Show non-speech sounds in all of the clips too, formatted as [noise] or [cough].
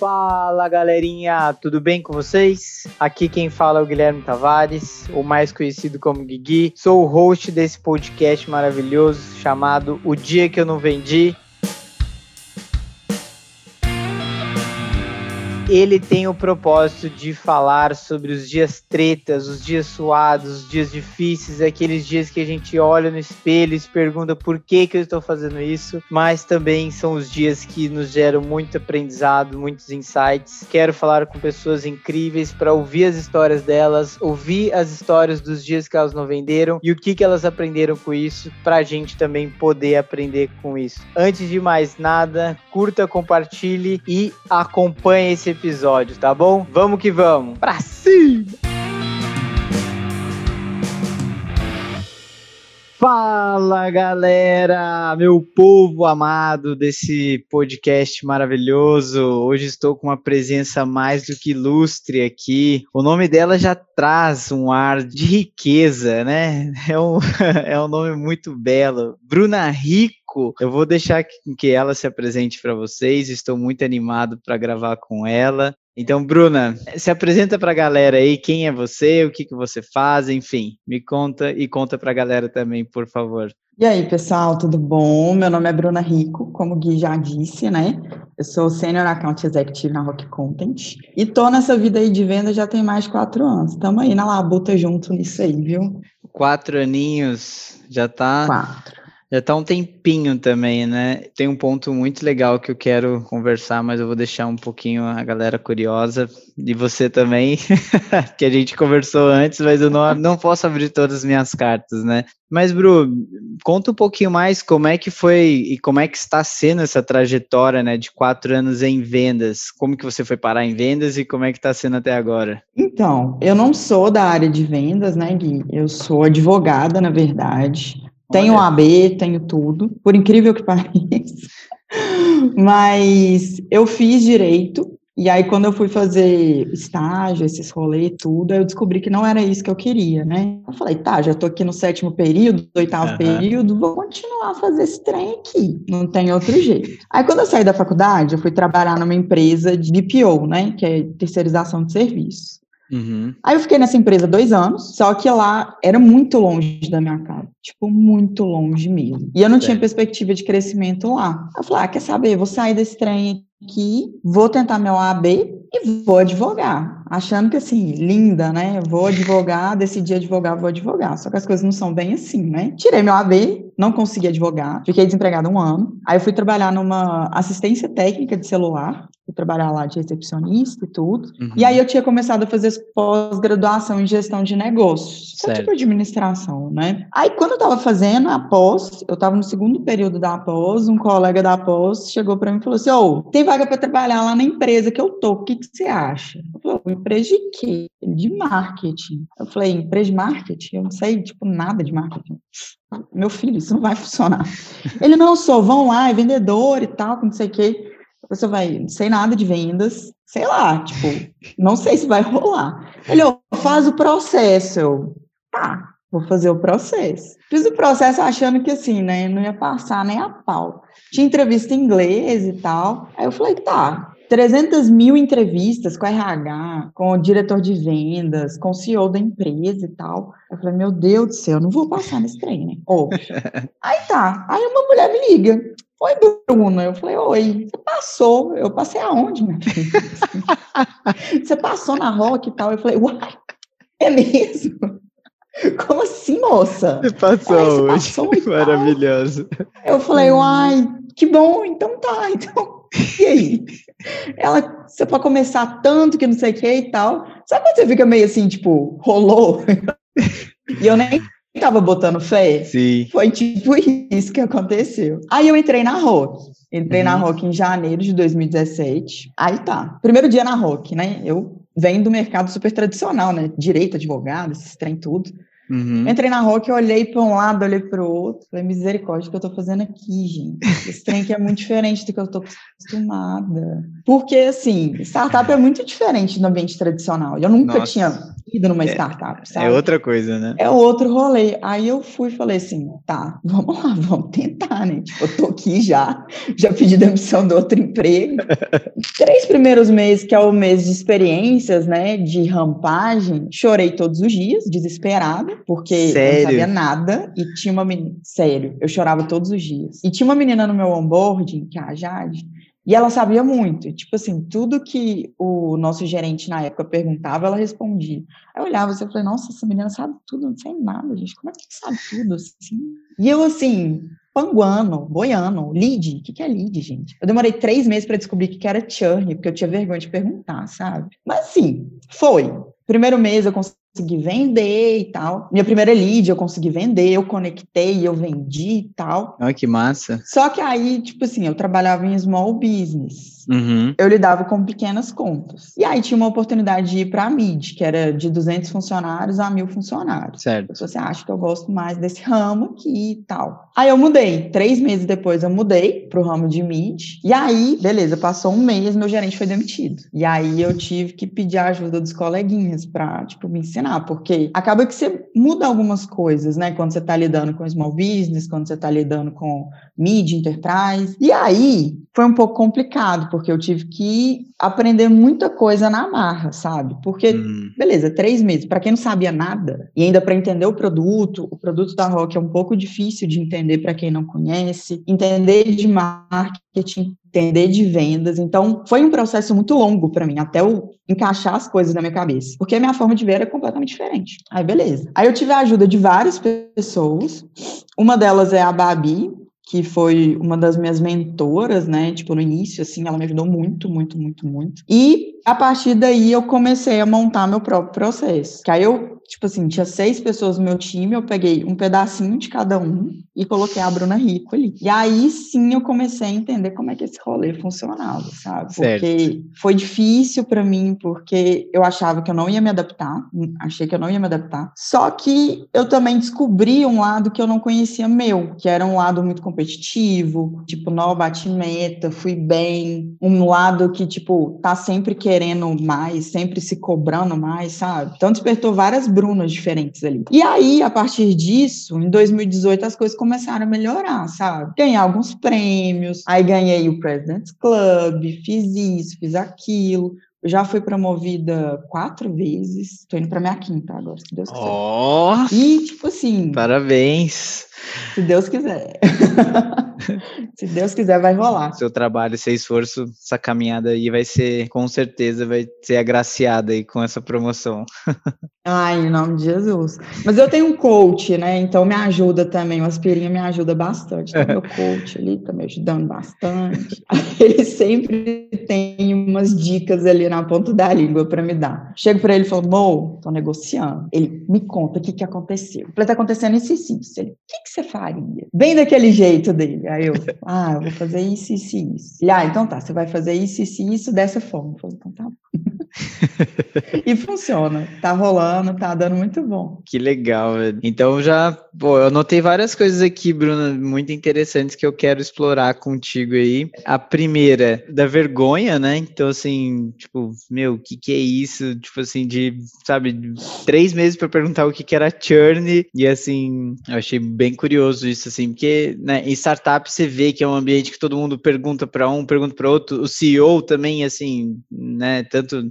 Fala galerinha, tudo bem com vocês? Aqui quem fala é o Guilherme Tavares, o mais conhecido como Guigui. Sou o host desse podcast maravilhoso chamado O Dia Que Eu Não Vendi. Ele tem o propósito de falar sobre os dias tretas, os dias suados, os dias difíceis, aqueles dias que a gente olha no espelho e se pergunta por que, que eu estou fazendo isso, mas também são os dias que nos geram muito aprendizado, muitos insights. Quero falar com pessoas incríveis para ouvir as histórias delas, ouvir as histórias dos dias que elas não venderam e o que, que elas aprenderam com isso, para a gente também poder aprender com isso. Antes de mais nada, curta, compartilhe e acompanhe esse episódio, tá bom? Vamos que vamos. Pra cima! Fala galera, meu povo amado desse podcast maravilhoso. Hoje estou com uma presença mais do que ilustre aqui. O nome dela já traz um ar de riqueza, né? É um, [laughs] é um nome muito belo. Bruna Rico. Eu vou deixar que ela se apresente para vocês. Estou muito animado para gravar com ela. Então, Bruna, se apresenta para a galera aí, quem é você, o que, que você faz, enfim, me conta e conta para a galera também, por favor. E aí, pessoal, tudo bom? Meu nome é Bruna Rico, como o Gui já disse, né? Eu sou Senior Account Executive na Rock Content e tô nessa vida aí de venda já tem mais de quatro anos. Estamos aí na labuta junto nisso aí, viu? Quatro aninhos, já tá... Quatro. Já tá um tempinho também, né? Tem um ponto muito legal que eu quero conversar, mas eu vou deixar um pouquinho a galera curiosa. E você também, [laughs] que a gente conversou antes, mas eu não, não posso abrir todas as minhas cartas, né? Mas, Bru, conta um pouquinho mais como é que foi e como é que está sendo essa trajetória, né, de quatro anos em vendas. Como que você foi parar em vendas e como é que está sendo até agora? Então, eu não sou da área de vendas, né, Gui? Eu sou advogada, na verdade. Tenho Olha. AB, tenho tudo, por incrível que [laughs] pareça. Mas eu fiz direito, e aí quando eu fui fazer estágio, esses rolês tudo, eu descobri que não era isso que eu queria, né? Eu falei, tá, já tô aqui no sétimo período, oitavo uhum. período, vou continuar a fazer esse trem aqui, não tem outro jeito. Aí quando eu saí da faculdade, eu fui trabalhar numa empresa de BPO, né, que é terceirização de serviços. Uhum. Aí eu fiquei nessa empresa dois anos, só que lá era muito longe da minha casa, tipo, muito longe mesmo. E eu não tinha perspectiva de crescimento lá. Eu falei, ah, quer saber, vou sair desse trem aqui, vou tentar meu AB e vou advogar. Achando que assim, linda, né? Vou advogar, decidi advogar, vou advogar. Só que as coisas não são bem assim, né? Tirei meu AB, não consegui advogar, fiquei desempregada um ano. Aí eu fui trabalhar numa assistência técnica de celular, fui trabalhar lá de recepcionista e tudo. Uhum. E aí eu tinha começado a fazer pós-graduação em gestão de negócios, só tipo administração, né? Aí quando eu tava fazendo a pós, eu tava no segundo período da pós, um colega da pós chegou para mim e falou assim: "Ô, oh, tem vaga para trabalhar lá na empresa que eu tô, o que que você acha?" Eu falei: "Empresa de quê?" De marketing. Eu falei: "Empresa de marketing? Eu não sei tipo nada de marketing." Meu filho, isso não vai funcionar. Ele não sou, vão lá, é vendedor e tal, não sei o quê você vai, não sei nada de vendas, sei lá, tipo, não sei se vai rolar. Ele, oh, faz o processo. Eu, tá, vou fazer o processo. Fiz o processo achando que assim, né, não ia passar nem a pau. Tinha entrevista em inglês e tal. Aí eu falei, tá, 300 mil entrevistas com RH, com o diretor de vendas, com o CEO da empresa e tal. Eu falei, meu Deus do céu, eu não vou passar nesse trem, né? [laughs] Aí tá. Aí uma mulher me liga. Oi, Bruna. Eu falei, oi. Você passou. Eu passei aonde, minha filha? [laughs] Você passou na rock e tal. Eu falei, uai, é mesmo? Como assim, moça? Você passou hoje. Passou Maravilhoso. Eu falei, uai, que bom, então tá. [laughs] Então, e aí? Ela, você pode começar tanto que não sei o que e tal. Sabe quando você fica meio assim, tipo, rolou? [laughs] e eu nem tava botando fé. Sim. Foi tipo isso que aconteceu. Aí eu entrei na Rock. Entrei uhum. na Rock em janeiro de 2017. Aí tá. Primeiro dia na Rock, né? Eu venho do mercado super tradicional, né? Direito, advogado, esses trem tudo. Uhum. Entrei na Rock, olhei para um lado, olhei para o outro, falei, misericórdia, o que eu estou fazendo aqui, gente? Esse trem aqui é muito diferente do que eu estou acostumada. Porque, assim, startup é muito diferente do ambiente tradicional. Eu nunca Nossa. tinha definido numa é, startup, é sabe? É outra coisa, né? É outro rolê. Aí eu fui e falei assim, tá, vamos lá, [laughs] vamos tentar, né? Tipo, eu tô aqui já, já pedi demissão do outro emprego. Três primeiros meses, que é o mês de experiências, né, de rampagem, chorei todos os dias, desesperada, porque Sério? eu não sabia nada e tinha uma menina, sério, eu chorava todos os dias. E tinha uma menina no meu onboarding, que é a Jade, e ela sabia muito, tipo assim, tudo que o nosso gerente na época perguntava, ela respondia. Aí eu olhava assim, e falei, nossa, essa menina sabe tudo, não sei nada, gente, como é que sabe tudo assim? E eu assim, panguano, boiano, lead, o que, que é lead, gente? Eu demorei três meses para descobrir o que, que era churn, porque eu tinha vergonha de perguntar, sabe? Mas sim, foi. Primeiro mês eu consegui consegui vender e tal. Minha primeira lead eu consegui vender, eu conectei, eu vendi e tal. Olha que massa. Só que aí, tipo assim, eu trabalhava em small business. Uhum. Eu lidava com pequenas contas. E aí tinha uma oportunidade de ir para a mid, que era de 200 funcionários a mil funcionários. Certo. Você acha que eu gosto mais desse ramo aqui e tal. Aí eu mudei. Três meses depois eu mudei para o ramo de mid. E aí, beleza, passou um mês, meu gerente foi demitido. E aí eu tive que pedir a ajuda dos coleguinhas para, tipo, me ensinar ensinar, porque acaba que você muda algumas coisas, né? Quando você está lidando com small business, quando você está lidando com mid enterprise. E aí foi um pouco complicado, porque eu tive que aprender muita coisa na marra, sabe? Porque, hum. beleza, três meses, para quem não sabia nada, e ainda para entender o produto, o produto da Rock é um pouco difícil de entender para quem não conhece, entender de marketing, entender de vendas. Então, foi um processo muito longo para mim, até eu encaixar as coisas na minha cabeça, porque a minha forma de ver era completamente diferente. Aí, beleza. Aí eu tive a ajuda de várias pessoas. Uma delas é a Babi, que foi uma das minhas mentoras, né? Tipo, no início, assim, ela me ajudou muito, muito, muito, muito. E a partir daí eu comecei a montar meu próprio processo. Que aí eu tipo assim, tinha seis pessoas no meu time, eu peguei um pedacinho de cada um e coloquei a Bruna Rico ali. E aí sim eu comecei a entender como é que esse rolê funcionava, sabe? Certo. Porque foi difícil para mim, porque eu achava que eu não ia me adaptar, achei que eu não ia me adaptar. Só que eu também descobri um lado que eu não conhecia meu, que era um lado muito competitivo, tipo, não, bati meta, fui bem, um lado que, tipo, tá sempre querendo mais, sempre se cobrando mais, sabe? Então despertou várias Brunas diferentes ali. E aí, a partir disso, em 2018, as coisas começaram a melhorar, sabe? Ganhei alguns prêmios, aí ganhei o President's Club, fiz isso, fiz aquilo. Eu já fui promovida quatro vezes. Tô indo pra minha quinta agora, se Deus quiser. Oh, e, tipo assim. Parabéns. Se Deus quiser. [laughs] Se Deus quiser, vai rolar. Seu trabalho, seu esforço, essa caminhada aí vai ser, com certeza, vai ser agraciada aí com essa promoção. [laughs] Ai, em nome de Jesus. Mas eu tenho um coach, né? Então me ajuda também. O Aspirinha me ajuda bastante. Então, meu [laughs] coach ali tá me ajudando bastante. Ele sempre tem umas dicas ali na ponta da língua para me dar. Chego para ele e falo, Mo, tô negociando. Ele me conta o que que aconteceu. Eu falei, tá acontecendo isso e isso. Ele, o que que você faria? Bem daquele jeito dele. Aí eu, [laughs] ah, eu vou fazer isso, isso e isso. Ele, ah, então tá, você vai fazer isso, isso e isso dessa forma. Eu falei, então tá. [laughs] e funciona, tá rolando, tá dando muito bom. Que legal, velho. Então já, pô, eu anotei várias coisas aqui, Bruna, muito interessantes que eu quero explorar contigo aí. A primeira, da vergonha, né? Então, assim, tipo, meu, o que que é isso? Tipo assim, de, sabe, três meses para perguntar o que que era churn e assim, eu achei bem curioso isso, assim, porque, né, em startup você vê que é um ambiente que todo mundo pergunta para um, pergunta para outro, o CEO também, assim, né, tanto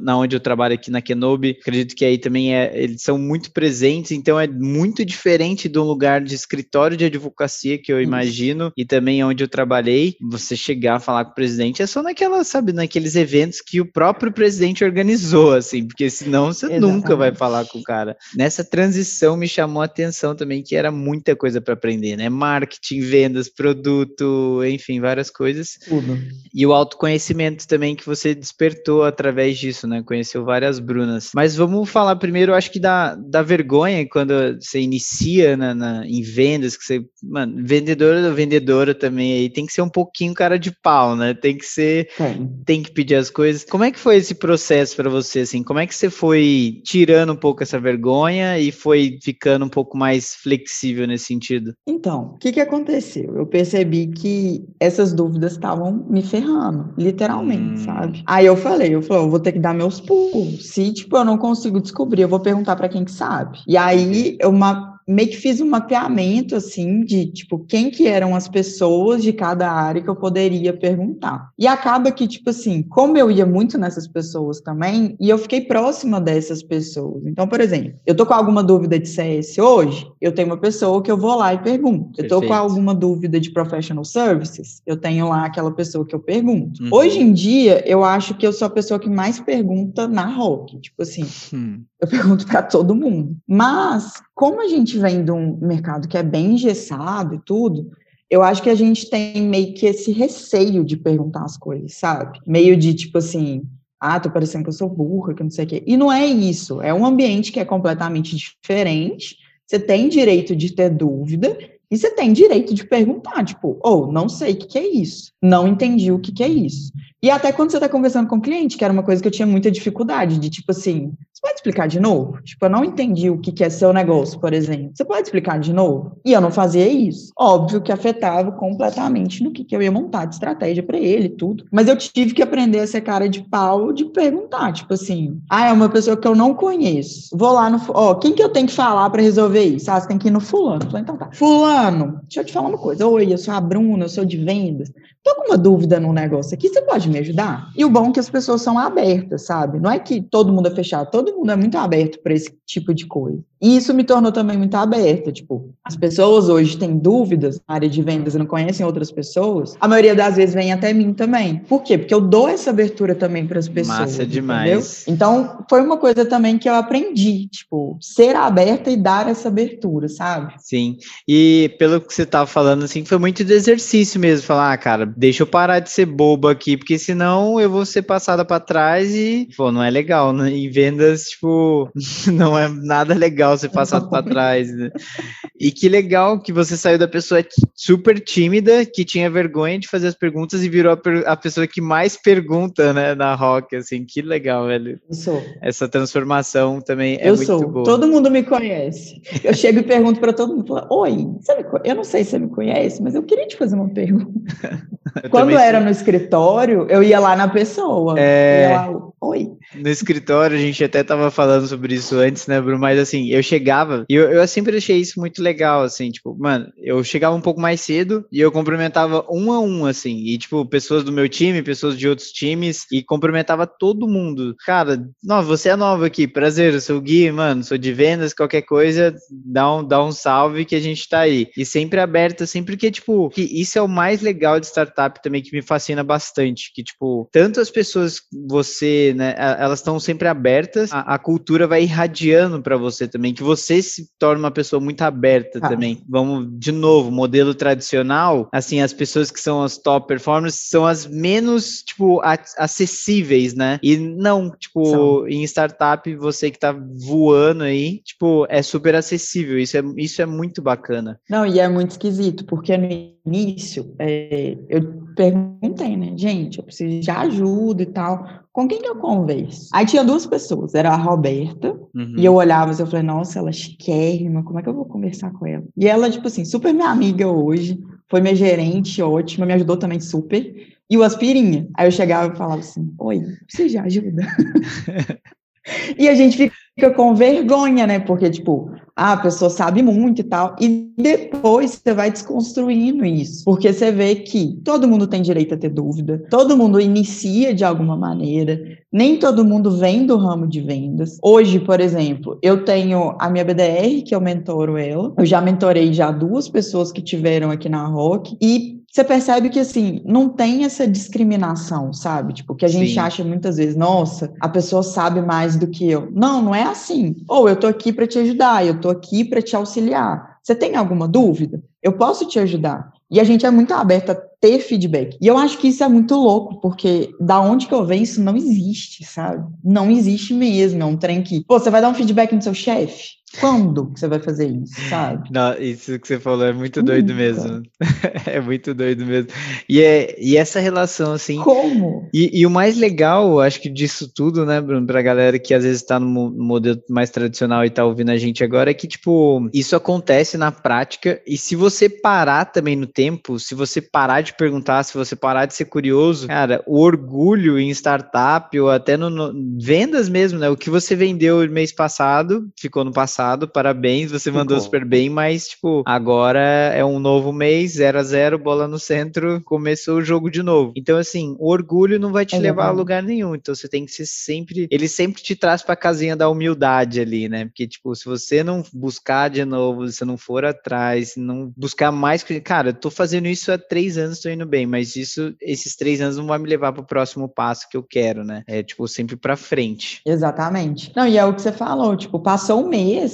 na onde eu trabalho aqui na Kenobi, acredito que aí também é, eles são muito presentes, então é muito diferente de um lugar de escritório de advocacia que eu imagino, e também onde eu trabalhei, você chegar a falar com o presidente é só naquela, sabe, naqueles eventos que o próprio presidente organizou, assim, porque senão você Exatamente. nunca vai falar com o cara. Nessa transição me chamou a atenção também que era muita coisa para aprender, né? Marketing, vendas, produto, enfim, várias coisas. Tudo. E o autoconhecimento também que você despertou através de disso, né? Conheceu várias Brunas. Mas vamos falar primeiro, acho que da, da vergonha quando você inicia na, na, em vendas, que você, mano, vendedora ou vendedora também aí tem que ser um pouquinho cara de pau, né? Tem que ser, tem que pedir as coisas. Como é que foi esse processo para você, assim? Como é que você foi tirando um pouco essa vergonha e foi ficando um pouco mais flexível nesse sentido? Então, o que que aconteceu? Eu percebi que essas dúvidas estavam me ferrando, literalmente, hum. sabe? Aí eu falei, eu falei, eu vou ter que que dar meus pulos. Se, tipo, eu não consigo descobrir, eu vou perguntar para quem que sabe. E aí, eu meio que fiz um mapeamento, assim, de, tipo, quem que eram as pessoas de cada área que eu poderia perguntar. E acaba que, tipo assim, como eu ia muito nessas pessoas também, e eu fiquei próxima dessas pessoas. Então, por exemplo, eu tô com alguma dúvida de CS hoje, eu tenho uma pessoa que eu vou lá e pergunto. Perfeito. Eu tô com alguma dúvida de professional services, eu tenho lá aquela pessoa que eu pergunto. Uhum. Hoje em dia, eu acho que eu sou a pessoa que mais pergunta na Rock. Tipo assim, hum. eu pergunto para todo mundo. Mas, como a gente vem de um mercado que é bem engessado e tudo, eu acho que a gente tem meio que esse receio de perguntar as coisas, sabe? Meio de tipo assim, ah, tô parecendo que eu sou burra, que não sei o quê. E não é isso. É um ambiente que é completamente diferente. Você tem direito de ter dúvida e você tem direito de perguntar, tipo, ou oh, não sei o que, que, é isso, não entendi o que, que é isso. E até quando você está conversando com o cliente, que era uma coisa que eu tinha muita dificuldade, de tipo assim, você pode explicar de novo? Tipo, eu não entendi o que, que é seu negócio, por exemplo. Você pode explicar de novo? E eu não fazia isso. Óbvio que afetava completamente no que, que eu ia montar de estratégia para ele tudo. Mas eu tive que aprender a ser cara de pau de perguntar, tipo assim, ah, é uma pessoa que eu não conheço. Vou lá no, ó, quem que eu tenho que falar para resolver isso? Ah, você tem que ir no fulano. Falei, então tá. Fulano, deixa eu te falar uma coisa. Oi, eu sou a Bruna, eu sou de vendas. Tô com uma dúvida no negócio aqui, você pode me ajudar? E o bom é que as pessoas são abertas, sabe? Não é que todo mundo é fechado, todo mundo é muito aberto para esse tipo de coisa. E isso me tornou também muito aberta. Tipo, as pessoas hoje têm dúvidas na área de vendas e não conhecem outras pessoas. A maioria das vezes vem até mim também. Por quê? Porque eu dou essa abertura também para as pessoas. Massa demais. Entendeu? Então, foi uma coisa também que eu aprendi. Tipo, ser aberta e dar essa abertura, sabe? Sim. E pelo que você estava falando, assim, foi muito de exercício mesmo. Falar, ah, cara, deixa eu parar de ser bobo aqui, porque senão eu vou ser passada para trás e, pô, não é legal, né? E vendas, tipo, [laughs] não é nada legal ser passado para trás. Né? E que legal que você saiu da pessoa super tímida, que tinha vergonha de fazer as perguntas e virou a, a pessoa que mais pergunta, né, na rock, assim, que legal, velho. Eu sou. Essa transformação também é eu muito sou. boa. Todo mundo me conhece. Eu chego e pergunto para todo mundo, Oi, eu não sei se você me conhece, mas eu queria te fazer uma pergunta. [laughs] Quando era no escritório, eu ia lá na pessoa. É... Lá, Oi. No escritório, a gente até tava falando sobre isso antes, né, Bruno? Mas assim, eu chegava, e eu, eu sempre achei isso muito legal, assim, tipo, mano, eu chegava um pouco mais cedo e eu cumprimentava um a um, assim, e tipo, pessoas do meu time, pessoas de outros times, e cumprimentava todo mundo. Cara, não, você é nova aqui, prazer, eu sou o Gui, mano, sou de vendas, qualquer coisa, dá um, dá um salve que a gente tá aí. E sempre aberta, sempre que, tipo, que isso é o mais legal de startup também, que me fascina bastante, que, tipo, tanto as pessoas, você, né, elas estão sempre abertas, a, a cultura vai irradiando para você também, que você se torna uma pessoa muito aberta ah. também. Vamos, de novo, modelo tradicional, assim, as pessoas que são as top performers são as menos, tipo, acessíveis, né? E não, tipo, são. em startup, você que tá voando aí, tipo, é super acessível, isso é, isso é muito bacana. Não, e é muito esquisito, porque no início, é, eu perguntei, né, gente, eu preciso de ajuda e tal, com quem que eu converso? Aí tinha duas pessoas, era a Roberta, uhum. e eu olhava e eu falei, nossa, ela é chiquérrima, como é que eu vou conversar com ela? E ela, tipo assim, super minha amiga hoje, foi minha gerente, ótima, me ajudou também super, e o Aspirinha. Aí eu chegava e falava assim, oi, preciso de ajuda? [laughs] e a gente fica com vergonha, né, porque, tipo, ah, a pessoa sabe muito e tal. E depois você vai desconstruindo isso, porque você vê que todo mundo tem direito a ter dúvida, todo mundo inicia de alguma maneira, nem todo mundo vem do ramo de vendas. Hoje, por exemplo, eu tenho a minha BDR, que eu mentoro ela, eu já mentorei já duas pessoas que tiveram aqui na Rock, e você percebe que, assim, não tem essa discriminação, sabe? Tipo, que a gente Sim. acha muitas vezes, nossa, a pessoa sabe mais do que eu. Não, não é assim. Ou eu tô aqui para te ajudar, eu tô aqui para te auxiliar. Você tem alguma dúvida? Eu posso te ajudar. E a gente é muito aberto a ter feedback. E eu acho que isso é muito louco, porque da onde que eu venho, isso não existe, sabe? Não existe mesmo. É um trem que, pô, você vai dar um feedback no seu chefe? Quando você vai fazer isso, sabe? Não, isso que você falou é muito doido Nunca. mesmo. [laughs] é muito doido mesmo. E, é, e essa relação, assim. Como? E, e, o mais legal, acho que disso tudo, né, Bruno, pra galera que às vezes tá no modelo mais tradicional e tá ouvindo a gente agora, é que, tipo, isso acontece na prática. E se você parar também no tempo, se você parar de perguntar, se você parar de ser curioso, cara, o orgulho em startup ou até no, no vendas mesmo, né? O que você vendeu mês passado, ficou no passado passado, parabéns, você Ficou. mandou super bem, mas, tipo, agora é um novo mês, 0 a 0 bola no centro, começou o jogo de novo. Então, assim, o orgulho não vai te é levar a lugar nenhum, então você tem que ser sempre, ele sempre te traz pra casinha da humildade ali, né? Porque, tipo, se você não buscar de novo, se não for atrás, não buscar mais, cara, eu tô fazendo isso há três anos, tô indo bem, mas isso, esses três anos não vai me levar pro próximo passo que eu quero, né? É, tipo, sempre pra frente. Exatamente. Não, e é o que você falou, tipo, passou um mês,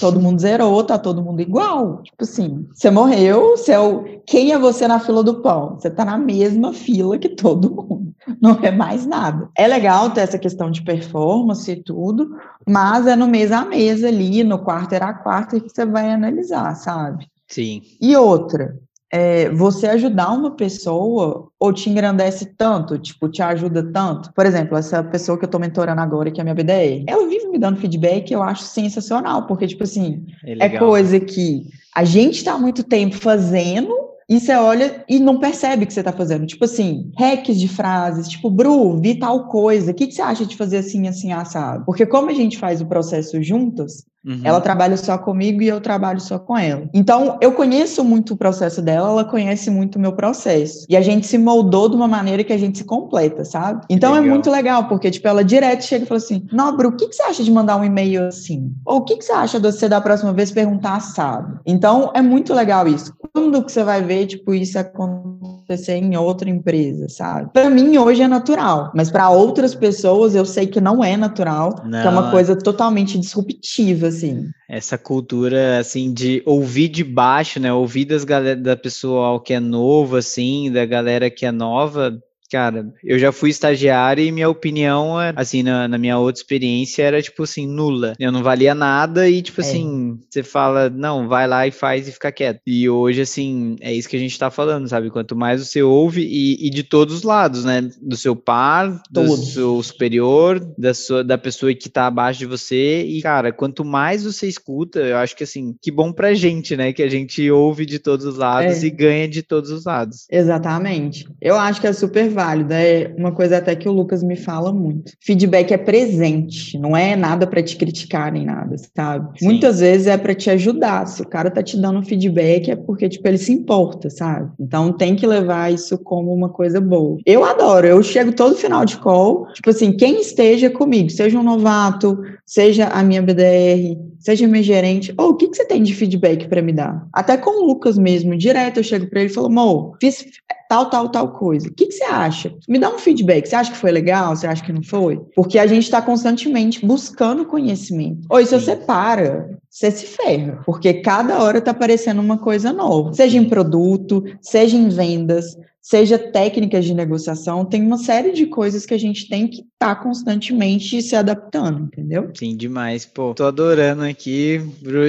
todo mundo zerou, tá todo mundo igual. Tipo assim, você morreu, você é o... quem é você na fila do pão? Você tá na mesma fila que todo mundo. Não é mais nada. É legal ter essa questão de performance e tudo, mas é no mês a mês ali, no quarto era a quarta que você vai analisar, sabe? Sim. E outra, é, você ajudar uma pessoa ou te engrandece tanto, tipo, te ajuda tanto. Por exemplo, essa pessoa que eu tô mentorando agora, que é a minha BDR, ela vive me dando feedback, eu acho sensacional, porque, tipo assim, é, é coisa que a gente tá há muito tempo fazendo, e você olha e não percebe que você está fazendo. Tipo assim, hacks de frases, tipo, Bru, vi tal coisa, o que, que você acha de fazer assim, assim, assado? Porque como a gente faz o processo juntas, Uhum. Ela trabalha só comigo e eu trabalho só com ela. Então, eu conheço muito o processo dela, ela conhece muito o meu processo. E a gente se moldou de uma maneira que a gente se completa, sabe? Então é muito legal, porque, tipo, ela direto chega e fala assim: Nobro, o que, que você acha de mandar um e-mail assim? Ou o que, que você acha de você da próxima vez perguntar assado? Então, é muito legal isso. Quando que você vai ver, tipo, isso acontecer em outra empresa, sabe? Para mim, hoje é natural, mas para outras pessoas, eu sei que não é natural, não. que é uma coisa totalmente disruptiva assim. Essa cultura, assim, de ouvir de baixo, né? Ouvir das galera, da pessoa que é novo, assim, da galera que é nova, Cara, eu já fui estagiário e minha opinião, assim, na, na, minha outra experiência, era, tipo assim, nula. Eu não valia nada e, tipo é. assim, você fala, não, vai lá e faz e fica quieto. E hoje, assim, é isso que a gente tá falando, sabe? Quanto mais você ouve e, e de todos os lados, né? Do seu par, do seu superior, da, sua, da pessoa que tá abaixo de você. E, cara, quanto mais você escuta, eu acho que, assim, que bom pra gente, né? Que a gente ouve de todos os lados é. e ganha de todos os lados. Exatamente. Eu acho que é super válido. É uma coisa até que o Lucas me fala muito. Feedback é presente, não é nada para te criticar nem nada, sabe? Sim. Muitas vezes é para te ajudar. Se o cara tá te dando feedback é porque tipo ele se importa, sabe? Então tem que levar isso como uma coisa boa. Eu adoro. Eu chego todo final de call, tipo assim, quem esteja comigo, seja um novato, seja a minha BDR, seja meu gerente, ou oh, o que, que você tem de feedback para me dar? Até com o Lucas mesmo, direto eu chego para ele e falo, Mo, fiz tal, tal, tal coisa. O que, que você acha? Me dá um feedback. Você acha que foi legal? Você acha que não foi? Porque a gente está constantemente buscando conhecimento. Ou se você para, você se ferra, porque cada hora está aparecendo uma coisa nova. Seja em produto, seja em vendas, seja técnicas de negociação, tem uma série de coisas que a gente tem que estar tá constantemente se adaptando, entendeu? Sim, demais. Pô, tô adorando aqui.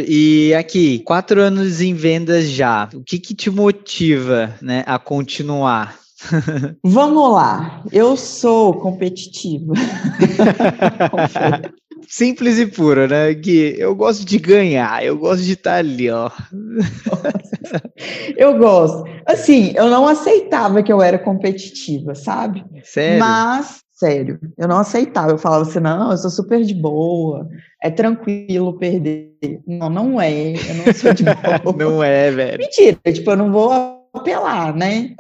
E aqui, quatro anos em vendas já. O que que te motiva, né, a continuar? [laughs] Vamos lá. Eu sou competitiva. [laughs] Simples e puro, né? Que eu gosto de ganhar, eu gosto de estar ali, ó. [laughs] eu gosto. Assim, eu não aceitava que eu era competitiva, sabe? Sério? Mas, sério, eu não aceitava. Eu falava assim, não, eu sou super de boa, é tranquilo perder. Não, não é, eu não sou de [laughs] boa. não é, velho. Mentira, tipo, eu não vou apelar, né?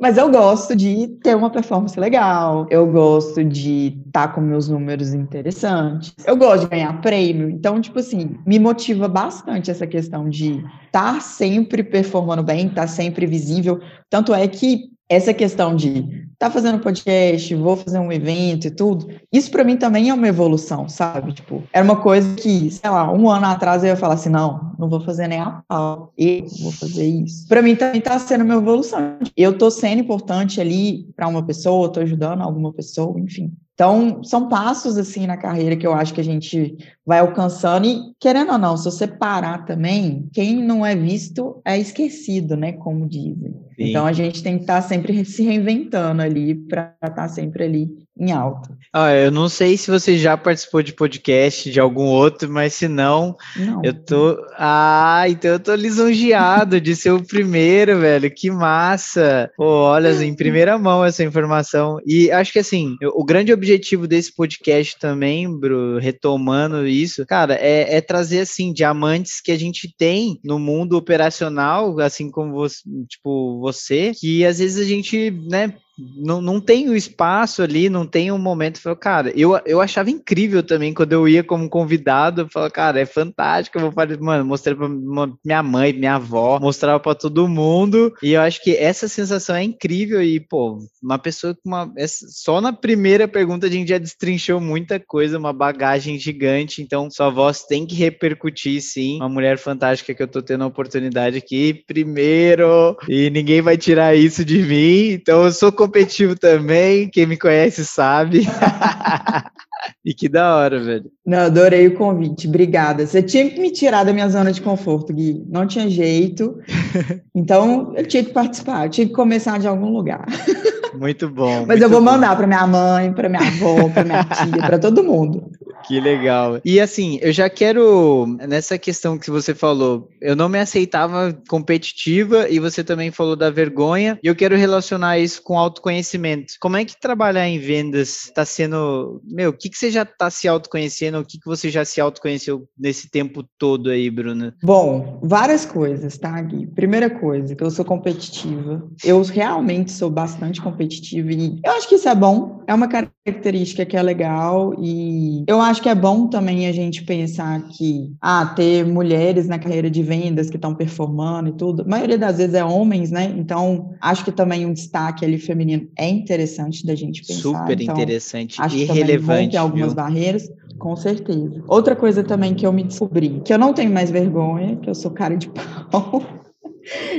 Mas eu gosto de ter uma performance legal, eu gosto de estar tá com meus números interessantes, eu gosto de ganhar prêmio. Então, tipo assim, me motiva bastante essa questão de estar tá sempre performando bem, estar tá sempre visível. Tanto é que essa questão de tá fazendo podcast, vou fazer um evento e tudo, isso para mim também é uma evolução, sabe? Tipo, era uma coisa que, sei lá, um ano atrás eu ia falar assim, não, não vou fazer nem a pau, eu vou fazer isso. Para mim também tá sendo uma evolução. Eu tô sendo importante ali para uma pessoa, tô ajudando alguma pessoa, enfim. Então, são passos assim na carreira que eu acho que a gente vai alcançando e, querendo ou não, se você parar também, quem não é visto é esquecido, né, como dizem. Sim. Então, a gente tem que estar sempre se reinventando ali para estar sempre ali em alta. Ah, eu não sei se você já participou de podcast de algum outro, mas se não, não. eu tô. Ah, então eu tô lisonjeado de ser o primeiro, velho. Que massa! Pô, olha, em primeira mão essa informação. E acho que assim, o grande objetivo desse podcast também, Bro, retomando isso, cara, é, é trazer assim diamantes que a gente tem no mundo operacional, assim como você, tipo, você, que às vezes a gente, né, não, não tem o espaço ali, não tem um momento. Falei, cara, eu, eu achava incrível também quando eu ia como convidado. Eu falava, cara, é fantástico. Eu vou fazer, mano, mostrei pra minha mãe, minha avó, mostrava para todo mundo. E eu acho que essa sensação é incrível. E, pô, uma pessoa com uma. Só na primeira pergunta a gente já destrinchou muita coisa, uma bagagem gigante. Então, sua voz tem que repercutir, sim. Uma mulher fantástica que eu tô tendo a oportunidade aqui, primeiro. E ninguém vai tirar isso de mim. Então, eu sou competitivo também, quem me conhece sabe. [laughs] e que da hora, velho. Não, adorei o convite, obrigada. Você tinha que me tirar da minha zona de conforto, Gui. Não tinha jeito. [laughs] Então, eu tinha que participar, eu tinha que começar de algum lugar. Muito bom. Mas muito eu vou bom. mandar para minha mãe, para minha avó, para minha tia, para todo mundo. Que legal. E assim, eu já quero, nessa questão que você falou, eu não me aceitava competitiva e você também falou da vergonha, e eu quero relacionar isso com autoconhecimento. Como é que trabalhar em vendas está sendo. Meu, o que, que você já está se autoconhecendo? O que, que você já se autoconheceu nesse tempo todo aí, Bruna? Bom, várias coisas, tá, Gui? Primeira coisa, que eu sou competitiva. Eu realmente sou bastante competitiva e eu acho que isso é bom, é uma característica que é legal e eu acho que é bom também a gente pensar que, ah, ter mulheres na carreira de vendas que estão performando e tudo, a maioria das vezes é homens, né? Então, acho que também um destaque ali feminino é interessante da gente pensar. Super então, interessante acho e que relevante. Tem algumas viu? barreiras. Com certeza. Outra coisa também que eu me descobri, que eu não tenho mais vergonha, que eu sou cara de pau. [laughs]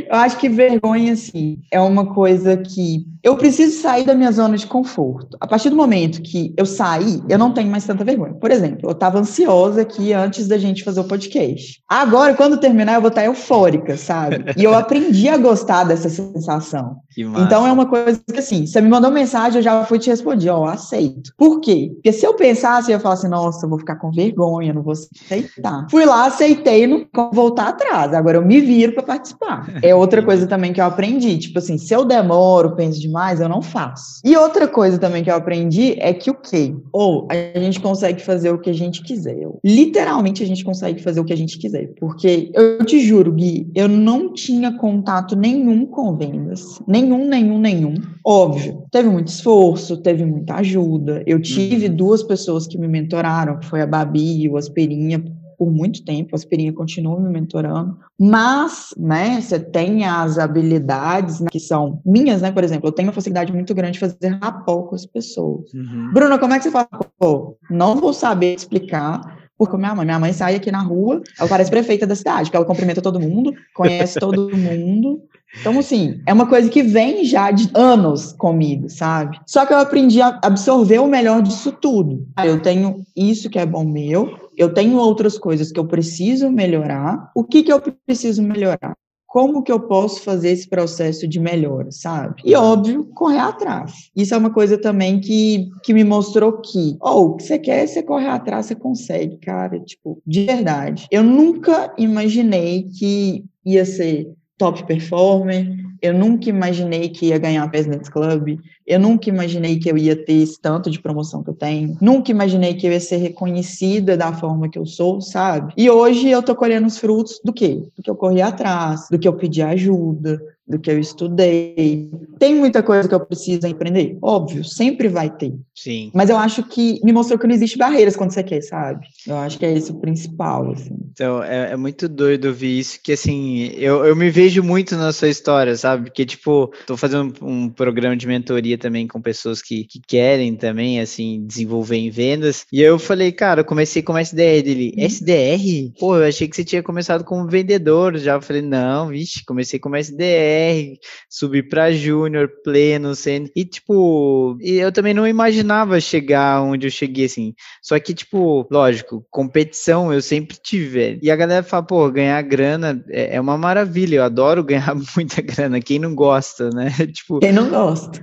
Eu acho que vergonha, assim, é uma coisa que eu preciso sair da minha zona de conforto. A partir do momento que eu sair, eu não tenho mais tanta vergonha. Por exemplo, eu estava ansiosa aqui antes da gente fazer o podcast. Agora, quando terminar, eu vou estar eufórica, sabe? E eu aprendi a gostar dessa sensação. Então é uma coisa que, assim, você me mandou mensagem, eu já fui te responder, ó, aceito. Por quê? Porque se eu pensasse, eu ia falar assim, nossa, eu vou ficar com vergonha, não vou aceitar. Fui lá, aceitei, não vou voltar atrás. Agora eu me viro para participar. É outra coisa também que eu aprendi. Tipo assim, se eu demoro, penso demais, eu não faço. E outra coisa também que eu aprendi é que o quê? Ou a gente consegue fazer o que a gente quiser. Literalmente a gente consegue fazer o que a gente quiser. Porque eu te juro, Gui, eu não tinha contato nenhum com vendas. Nenhum, nenhum, nenhum. Óbvio, teve muito esforço, teve muita ajuda. Eu tive uhum. duas pessoas que me mentoraram, que foi a Babi e o Asperinha, por muito tempo, a Aspirinha continua me mentorando, mas, né, você tem as habilidades né, que são minhas, né, por exemplo, eu tenho uma facilidade muito grande de fazer rapport com as pessoas. Uhum. Bruna, como é que você faz? Pô, não vou saber explicar, porque minha mãe, minha mãe sai aqui na rua, ela parece prefeita da cidade, porque ela cumprimenta todo mundo, conhece [laughs] todo mundo. Então, assim, é uma coisa que vem já de anos comigo, sabe? Só que eu aprendi a absorver o melhor disso tudo. Eu tenho isso que é bom meu, eu tenho outras coisas que eu preciso melhorar. O que, que eu preciso melhorar? Como que eu posso fazer esse processo de melhora, sabe? E óbvio, correr atrás. Isso é uma coisa também que, que me mostrou que, ou oh, o que você quer, você correr atrás, você consegue, cara. Tipo, de verdade. Eu nunca imaginei que ia ser top performer, eu nunca imaginei que ia ganhar a President's Club. Eu nunca imaginei que eu ia ter esse tanto de promoção que eu tenho. Nunca imaginei que eu ia ser reconhecida da forma que eu sou, sabe? E hoje eu tô colhendo os frutos do quê? Do que eu corri atrás, do que eu pedi ajuda, do que eu estudei. Tem muita coisa que eu preciso aprender? Óbvio, sempre vai ter. Sim. Mas eu acho que me mostrou que não existe barreiras quando você quer, sabe? Eu acho que é esse o principal, assim. Então, é, é muito doido ouvir isso, que assim, eu, eu me vejo muito na sua história, sabe? Porque, tipo, tô fazendo um, um programa de mentoria também com pessoas que, que querem também, assim, desenvolver em vendas. E eu falei, cara, eu comecei como SDR dele. Hum. SDR? Pô, eu achei que você tinha começado como vendedor. Já eu falei, não, vixe, comecei como SDR BR, subi para júnior, pleno, sendo. E, tipo, eu também não imaginava chegar onde eu cheguei, assim. Só que, tipo, lógico, competição eu sempre tive, E a galera fala, pô, ganhar grana é, é uma maravilha. Eu adoro ganhar [laughs] muita grana. Quem não gosta, né? [laughs] tipo. Quem não gosta.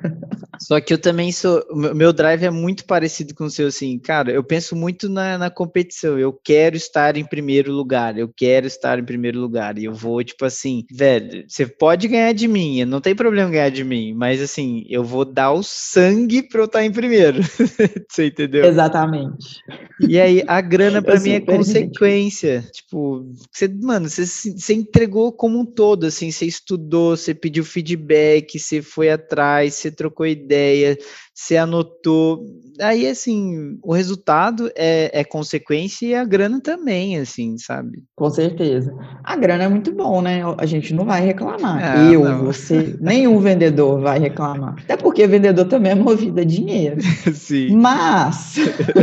Só que eu também sou. Meu drive é muito parecido com o seu, assim. Cara, eu penso muito na, na competição. Eu quero estar em primeiro lugar. Eu quero estar em primeiro lugar. E eu vou, tipo assim, velho, você pode ganhar de mim. Não tem problema ganhar de mim. Mas, assim, eu vou dar o sangue pra eu estar em primeiro. [laughs] você entendeu? Exatamente. E aí, a grana para mim é consequência. Tipo, você, mano, você, você entregou como um todo, assim. Você estudou, você pediu feedback, você foi atrás, você trocou ideia, você anotou. Aí, assim, o resultado é, é, consequência e a grana também, assim, sabe? Com certeza. A grana é muito bom, né? A gente não vai reclamar. Ah, Eu, não. você, [laughs] nenhum vendedor vai reclamar. Até porque vendedor também é movido a dinheiro. [laughs] Sim. Mas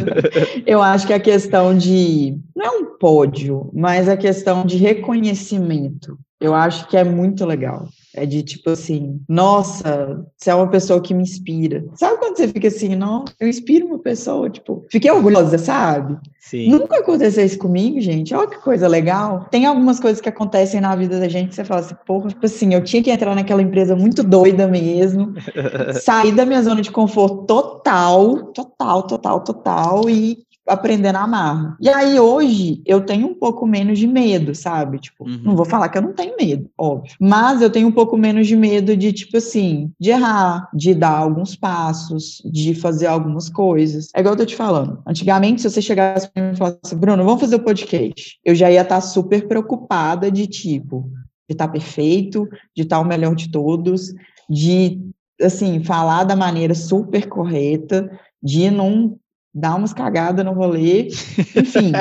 [laughs] eu acho que a questão de. Não é um pódio, mas a questão de reconhecimento. Eu acho que é muito legal. É de tipo assim, nossa, você é uma pessoa que me inspira. Sabe quando você fica assim, não, eu inspiro uma pessoa, tipo, fiquei orgulhosa, sabe? Sim. Nunca aconteceu isso comigo, gente. Olha que coisa legal. Tem algumas coisas que acontecem na vida da gente que você fala assim, porra, tipo assim, eu tinha que entrar naquela empresa muito doida mesmo, [laughs] sair da minha zona de conforto total, total, total, total, e aprender na marra. E aí hoje eu tenho um pouco menos de medo, sabe? Tipo, uhum. não vou falar que eu não tenho medo, óbvio. Mas eu tenho um pouco menos de medo de, tipo assim, de errar, de dar alguns passos, de fazer algumas coisas. É igual eu tô te falando. Antigamente, se você chegasse pra mim e falasse, Bruno, vamos fazer o podcast, eu já ia estar tá super preocupada de tipo, de estar tá perfeito, de estar tá o melhor de todos, de assim, falar da maneira super correta, de não dar umas cagadas no rolê. [laughs] Enfim,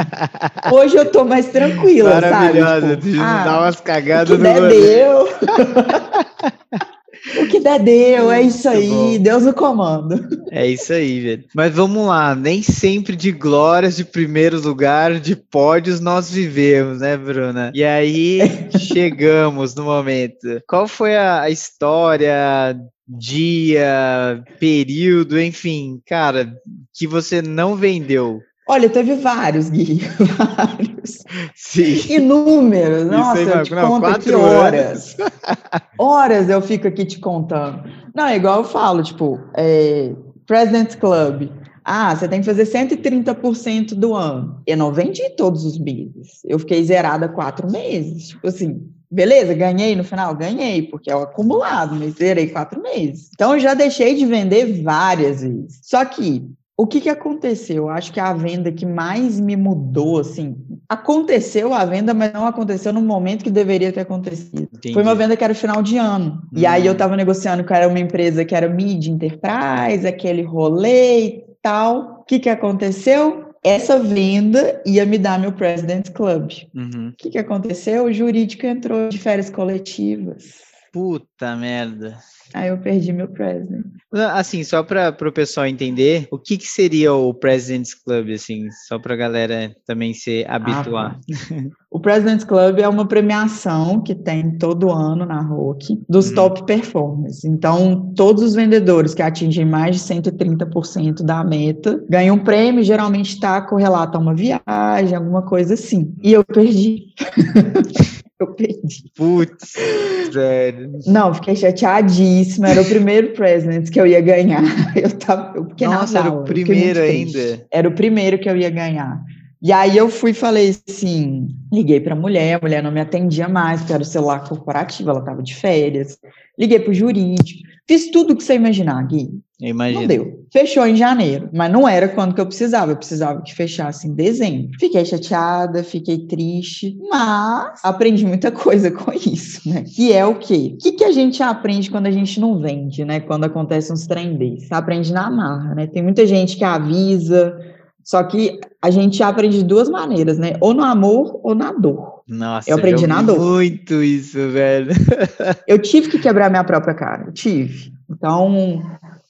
hoje eu tô mais tranquila, Maravilhosa, sabe? Tipo, ah, dar umas cagadas no rolê. Deu. [laughs] o que der deu, é isso aí, bom. Deus no comando. É isso aí, velho. Mas vamos lá, nem sempre de glórias de primeiro lugar, de pódios nós vivemos, né, Bruna? E aí [laughs] chegamos no momento. Qual foi a história dia, período, enfim, cara, que você não vendeu? Olha, teve vários, Gui, [laughs] vários. Sim. Inúmeros. Nossa, aí, eu te não, conto aqui horas. horas eu fico aqui te contando. Não, é igual eu falo, tipo, é, President's Club. Ah, você tem que fazer 130% do ano. Eu não vendi todos os meses. Eu fiquei zerada quatro meses. Tipo assim, Beleza, ganhei no final? Ganhei, porque é o acumulado, mas zerei quatro meses. Então, eu já deixei de vender várias vezes. Só que, o que, que aconteceu? Eu acho que a venda que mais me mudou, assim, aconteceu a venda, mas não aconteceu no momento que deveria ter acontecido. Entendi. Foi uma venda que era final de ano. Hum. E aí eu estava negociando com uma empresa que era mid enterprise, aquele rolê e tal. O que, que aconteceu? Essa venda ia me dar meu President's Club. Uhum. O que, que aconteceu? O jurídico entrou de férias coletivas. Puta merda. Aí eu perdi meu president. Assim, só para o pessoal entender, o que, que seria o President's Club, assim, só para a galera também se habituar. Ah, o President's Club é uma premiação que tem todo ano na ROC dos hum. top performers. Então, todos os vendedores que atingem mais de 130% da meta ganham um prêmio, geralmente está correlato a uma viagem, alguma coisa assim. E eu perdi. [laughs] perdi. Putz, velho. Não, fiquei chateadíssima. Era o primeiro present que eu ia ganhar. [laughs] Eu tava, eu, porque Nossa, Natal, era o primeiro ainda. Era o primeiro que eu ia ganhar. E aí eu fui e falei assim, liguei para a mulher, a mulher não me atendia mais, porque era o celular corporativo, ela estava de férias. Liguei para o jurídico, fiz tudo que você imaginar, Gui. Imagina. Não deu. Fechou em janeiro, mas não era quando que eu precisava. Eu precisava que fechasse em dezembro. Fiquei chateada, fiquei triste, mas aprendi muita coisa com [laughs] isso, né? Que é o quê? O que, que a gente aprende quando a gente não vende, né? Quando acontece uns trem desses? Aprende na marra, né? Tem muita gente que avisa, só que a gente aprende de duas maneiras, né? Ou no amor ou na dor. Nossa, eu aprendi na dor. Muito isso, velho. eu tive que quebrar minha própria cara, eu tive. Então,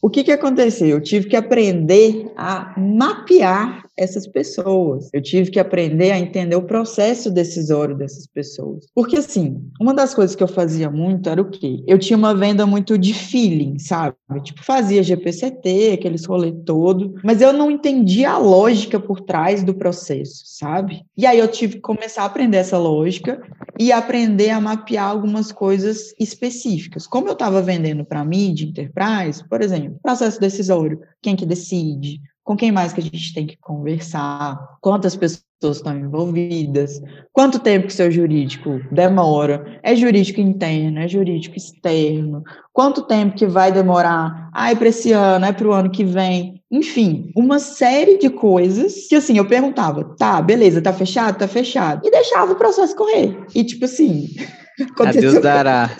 o que que aconteceu? Eu tive que aprender a mapear essas pessoas. Eu tive que aprender a entender o processo decisório dessas pessoas. Porque, assim, uma das coisas que eu fazia muito era o quê? Eu tinha uma venda muito de feeling, sabe? Tipo, fazia GPCT, aqueles rolê todo, mas eu não entendia a lógica por trás do processo, sabe? E aí eu tive que começar a aprender essa lógica e aprender a mapear algumas coisas específicas. Como eu estava vendendo para mídia, enterprise, por exemplo, processo decisório, quem que decide, com quem mais que a gente tem que conversar, quantas pessoas estão envolvidas, quanto tempo que seu jurídico demora, é jurídico interno, é jurídico externo, quanto tempo que vai demorar, ah, é para esse ano, é para o ano que vem, enfim, uma série de coisas que assim, eu perguntava, tá, beleza, tá fechado, tá fechado, e deixava o processo correr, e tipo assim... Aconteceu [laughs] A Deus dará.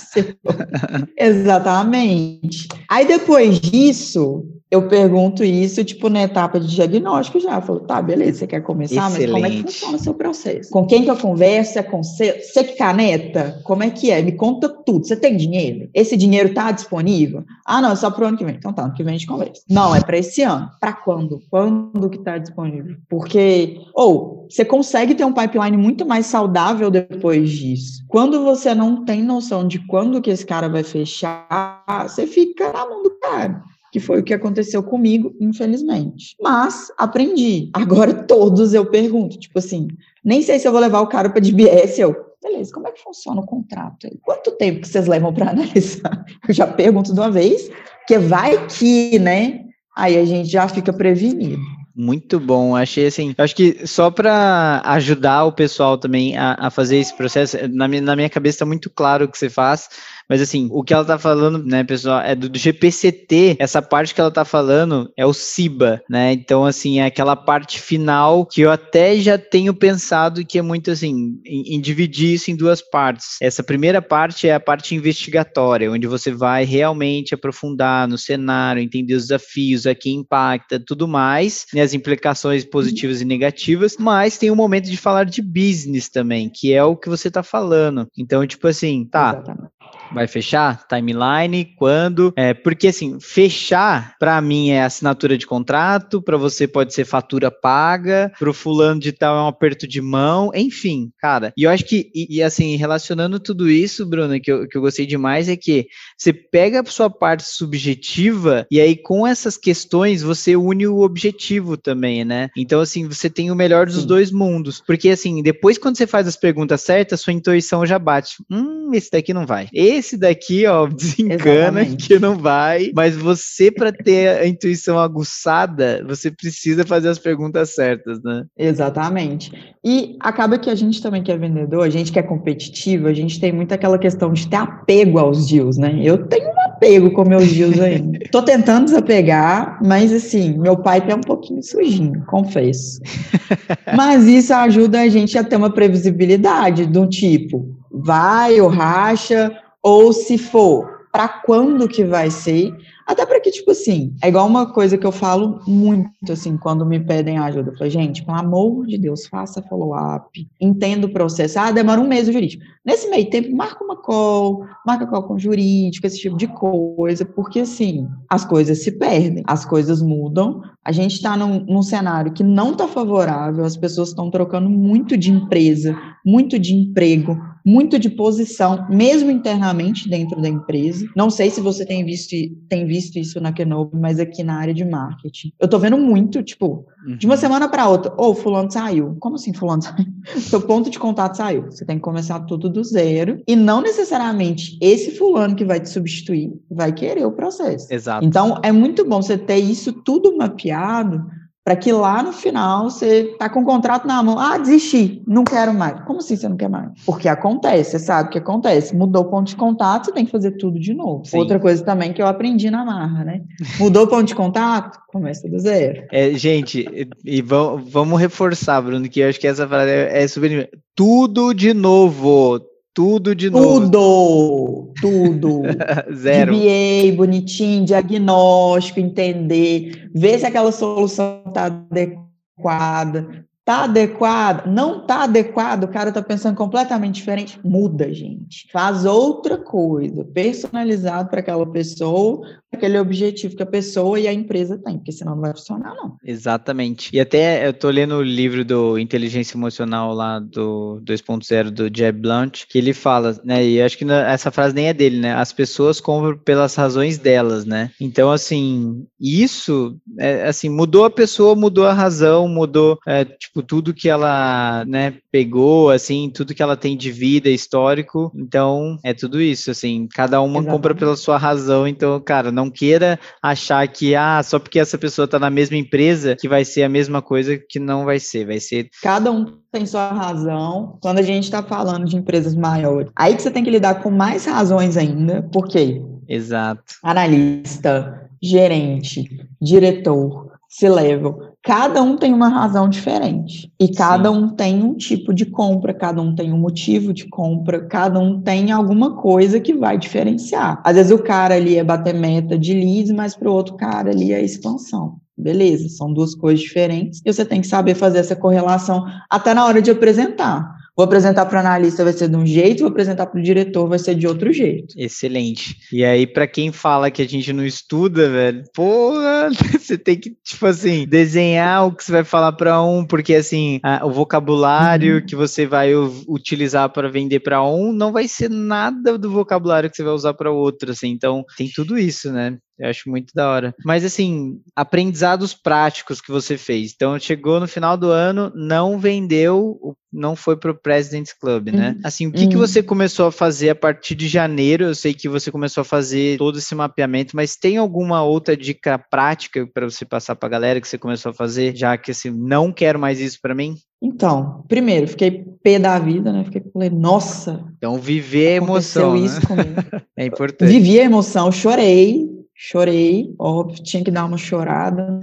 Exatamente. Aí depois disso, eu pergunto isso, tipo, na etapa de diagnóstico já. Eu falo, tá, beleza, você quer começar, Excelente. mas como é que funciona o seu processo? Com quem que eu converso? É com você? Você que caneta? Como é que é? Me conta tudo. Você tem dinheiro? Esse dinheiro tá disponível? Ah, não, é só pro ano que vem. Então tá, ano que vem a gente conversa. Não, é para esse ano. Para quando? Quando que tá disponível? Porque, ou, você consegue ter um pipeline muito mais saudável depois disso. Quando você não tem noção de quando que esse cara vai fechar, você fica na mão do cara que foi o que aconteceu comigo, infelizmente. Mas aprendi. Agora todos eu pergunto, tipo assim, nem sei se eu vou levar o cara para DBS, eu, beleza, como é que funciona o contrato? Quanto tempo que vocês levam para [laughs] analisar? Eu já pergunto de uma vez, que vai que, né? Aí a gente já fica prevenido. Muito bom, achei assim. Acho que só para ajudar o pessoal também a, a, fazer esse processo, na minha, na minha cabeça está muito claro o que você faz, mas assim, o que ela tá falando, né, pessoal, é do, do GPCT, essa parte que ela tá falando é o CIBA, né? Então, assim, é aquela parte final que eu até já tenho pensado que é muito assim, em, em dividir isso em duas partes. Essa primeira parte é a parte investigatória, onde você vai realmente aprofundar no cenário, entender os desafios, a que impacta, tudo mais, né, as implicações positivas e negativas, mas tem um momento de falar de business também, que é o que você tá falando. Então, tipo assim, tá, Exatamente vai fechar? Timeline, quando? É, porque assim, fechar para mim é assinatura de contrato, para você pode ser fatura paga, pro fulano de tal é um aperto de mão, enfim, cara. E eu acho que, e, e assim, relacionando tudo isso, Bruno, que eu, que eu gostei demais é que você pega a sua parte subjetiva e aí com essas questões você une o objetivo também, né? Então, assim, você tem o melhor dos Sim. dois mundos. Porque, assim, depois quando você faz as perguntas certas, sua intuição já bate. Hum, esse daqui não vai. Esse daqui, ó, [laughs] desencana Exatamente. que não vai. Mas você, para ter a intuição aguçada, você precisa fazer as perguntas certas, né? Exatamente. E acaba que a gente também que é vendedor, a gente que é competitivo, a gente tem muito aquela questão de ter apego aos deals, né? Eu tenho um apego com meus deals ainda. [laughs] Tô tentando desapegar, mas assim, meu pai tem um pouquinho sujinho, confesso. [laughs] mas isso ajuda a gente a ter uma previsibilidade do tipo, vai ou racha, ou se for, para quando que vai ser, até para que, tipo assim, é igual uma coisa que eu falo muito, assim, quando me pedem ajuda. Eu falo, gente, pelo amor de Deus, faça follow-up, entenda o processo. Ah, demora um mês o jurídico. Nesse meio tempo, marca uma call, marca call com jurídico, esse tipo de coisa, porque, assim, as coisas se perdem, as coisas mudam, a gente está num, num cenário que não está favorável, as pessoas estão trocando muito de empresa, muito de emprego, muito de posição, mesmo internamente dentro da empresa. Não sei se você tem visto, tem visto isso na Kenobi, mas aqui na área de marketing. Eu tô vendo muito, tipo, uhum. de uma uhum. semana para outra, ou oh, fulano saiu. Como assim fulano saiu? [laughs] Seu ponto de contato saiu. Você tem que começar tudo do zero. E não necessariamente esse fulano que vai te substituir vai querer o processo. Exato. Então, é muito bom você ter isso tudo mapeado para que lá no final você tá com o contrato na mão, ah, desisti, não quero mais. Como assim você não quer mais? Porque acontece, você sabe o que acontece. Mudou o ponto de contato, você tem que fazer tudo de novo. Sim. Outra coisa também que eu aprendi na marra, né? Mudou o ponto de contato, começa do zero. É, gente, e vamos reforçar, Bruno, que eu acho que essa frase é super. Tudo de novo, tudo de novo. Tudo, tudo. [laughs] Zero. DBA, bonitinho, diagnóstico, entender, ver se aquela solução está adequada, Tá adequado? Não tá adequado? O cara tá pensando completamente diferente? Muda, gente. Faz outra coisa, personalizado para aquela pessoa, aquele objetivo que a pessoa e a empresa têm, porque senão não vai funcionar, não. Exatamente. E até eu tô lendo o livro do Inteligência Emocional lá do 2.0 do Jeb Blunt, que ele fala, né, e acho que essa frase nem é dele, né, as pessoas compram pelas razões delas, né. Então, assim, isso, é, assim, mudou a pessoa, mudou a razão, mudou, é, tipo, tudo que ela, né, pegou, assim, tudo que ela tem de vida, histórico, então, é tudo isso, assim, cada uma Exatamente. compra pela sua razão, então, cara, não queira achar que, ah, só porque essa pessoa está na mesma empresa, que vai ser a mesma coisa que não vai ser. Vai ser. Cada um tem sua razão. Quando a gente está falando de empresas maiores, aí que você tem que lidar com mais razões ainda. Por quê? Exato. Analista, gerente, diretor, C-level cada um tem uma razão diferente. E cada Sim. um tem um tipo de compra, cada um tem um motivo de compra, cada um tem alguma coisa que vai diferenciar. Às vezes o cara ali é bater meta de leads, mas para o outro cara ali é expansão. Beleza, são duas coisas diferentes e você tem que saber fazer essa correlação até na hora de apresentar. Vou apresentar para o analista vai ser de um jeito, vou apresentar para o diretor vai ser de outro jeito. Excelente. E aí, para quem fala que a gente não estuda, velho, porra, [laughs] você tem que, tipo assim, desenhar o que você vai falar para um, porque assim, a, o vocabulário uhum. que você vai utilizar para vender para um não vai ser nada do vocabulário que você vai usar para outro, assim. Então, tem tudo isso, né? Eu acho muito da hora. Mas assim, aprendizados práticos que você fez. Então, chegou no final do ano, não vendeu, não foi para o President's Club, né? Uhum. Assim, o que, uhum. que você começou a fazer a partir de janeiro? Eu sei que você começou a fazer todo esse mapeamento, mas tem alguma outra dica prática para você passar para a galera que você começou a fazer, já que assim, não quero mais isso para mim? Então, primeiro, fiquei pé da vida, né? Fiquei, falei, nossa. Então, viver a emoção. Né? isso comigo. [laughs] é importante. Vivi a emoção, chorei, Chorei, óbvio, tinha que dar uma chorada,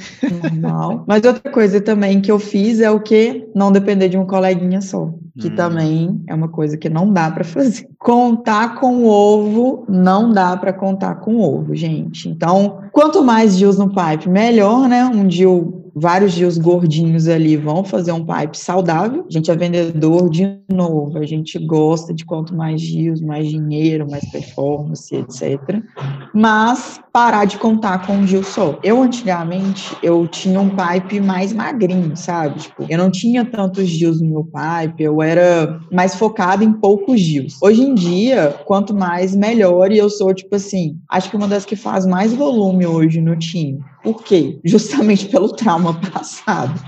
normal. [laughs] Mas outra coisa também que eu fiz é o que? Não depender de um coleguinha só. Que hum. também é uma coisa que não dá para fazer. [laughs] Contar com o ovo, não dá para contar com o ovo, gente. Então, quanto mais dias no pipe, melhor, né? Um dia vários dias gordinhos ali vão fazer um pipe saudável. A gente é vendedor de novo, a gente gosta de quanto mais dias, mais dinheiro, mais performance, etc. Mas parar de contar com um Gil só. Eu antigamente eu tinha um pipe mais magrinho, sabe? Tipo, eu não tinha tantos Gils no meu pipe, eu era mais focado em poucos Gils. Hoje em dia, quanto mais melhor, e eu sou tipo assim, acho que uma das que faz mais volume hoje no time. Por quê? Justamente pelo trauma [laughs] passado.